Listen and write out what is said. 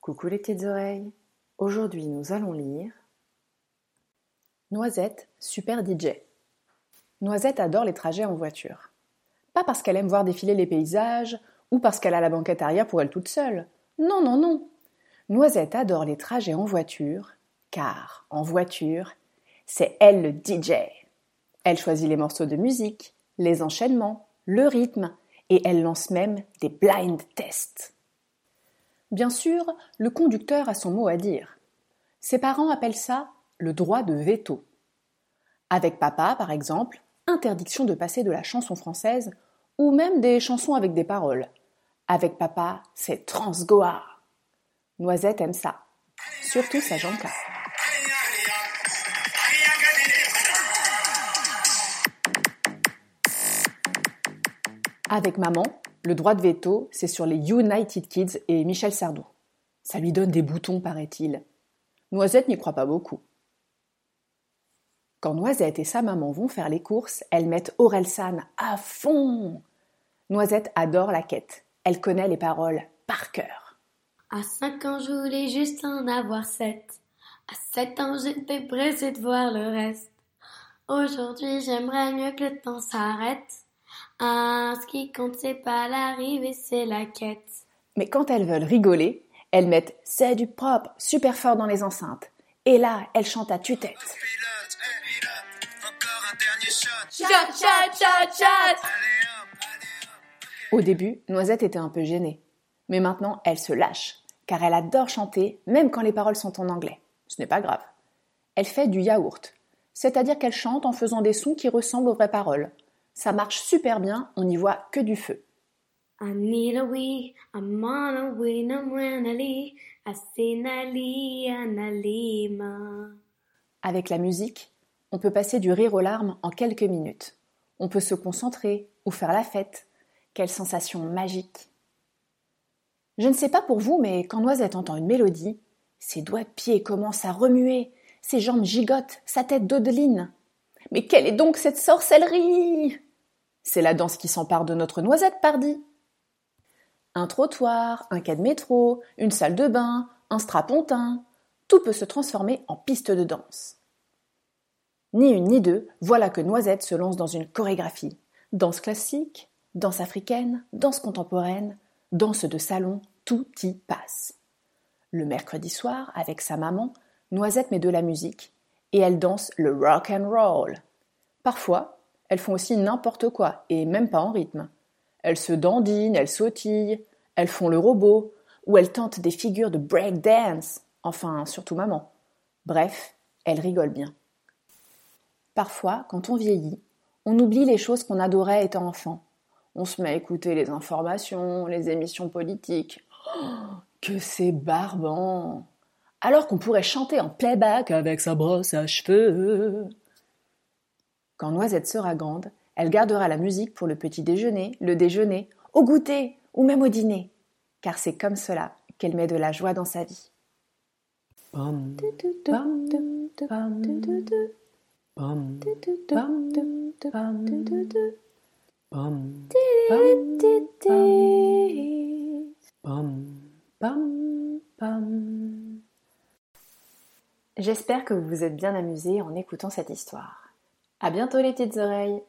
Coucou les petites oreilles. Aujourd'hui, nous allons lire Noisette, super DJ. Noisette adore les trajets en voiture. Pas parce qu'elle aime voir défiler les paysages ou parce qu'elle a la banquette arrière pour elle toute seule. Non, non, non. Noisette adore les trajets en voiture, car en voiture, c'est elle le DJ. Elle choisit les morceaux de musique, les enchaînements, le rythme, et elle lance même des blind tests. Bien sûr, le conducteur a son mot à dire. Ses parents appellent ça le droit de veto. Avec papa, par exemple, interdiction de passer de la chanson française ou même des chansons avec des paroles. Avec papa, c'est transgoa. Noisette aime ça, surtout sa Janka. Avec maman, le droit de veto, c'est sur les United Kids et Michel Sardou. Ça lui donne des boutons, paraît-il. Noisette n'y croit pas beaucoup. Quand Noisette et sa maman vont faire les courses, elles mettent San à fond. Noisette adore la quête. Elle connaît les paroles par cœur. À cinq ans, je voulais juste en avoir sept. À sept ans, j'étais pressée de voir le reste. Aujourd'hui, j'aimerais mieux que le temps s'arrête. Ah, ce qui compte, c'est pas l'arrivée, c'est la quête. Mais quand elles veulent rigoler, elles mettent C'est du propre super fort dans les enceintes. Et là, elles chantent à tue-tête. Au début, Noisette était un peu gênée. Mais maintenant, elle se lâche, car elle adore chanter, même quand les paroles sont en anglais. Ce n'est pas grave. Elle fait du yaourt, c'est-à-dire qu'elle chante en faisant des sons qui ressemblent aux vraies paroles. Ça marche super bien, on n'y voit que du feu. Avec la musique, on peut passer du rire aux larmes en quelques minutes. On peut se concentrer ou faire la fête. Quelle sensation magique. Je ne sais pas pour vous, mais quand Noisette entend une mélodie, ses doigts de pied commencent à remuer, ses jambes gigotent, sa tête dodeline. Mais quelle est donc cette sorcellerie? C'est la danse qui s'empare de notre Noisette, pardi. Un trottoir, un quai de métro, une salle de bain, un strapontin, tout peut se transformer en piste de danse. Ni une ni deux, voilà que Noisette se lance dans une chorégraphie. Danse classique, danse africaine, danse contemporaine, danse de salon, tout y passe. Le mercredi soir, avec sa maman, Noisette met de la musique et elle danse le rock and roll. Parfois, elles font aussi n'importe quoi et même pas en rythme. Elles se dandinent, elles sautillent, elles font le robot ou elles tentent des figures de break dance. Enfin, surtout maman. Bref, elles rigolent bien. Parfois, quand on vieillit, on oublie les choses qu'on adorait étant enfant. On se met à écouter les informations, les émissions politiques. Oh, que c'est barbant Alors qu'on pourrait chanter en playback avec sa brosse à cheveux. Quand Noisette sera grande, elle gardera la musique pour le petit déjeuner, le déjeuner, au goûter ou même au dîner, car c'est comme cela qu'elle met de la joie dans sa vie. J'espère que vous vous êtes bien amusés en écoutant cette histoire. À bientôt les petites oreilles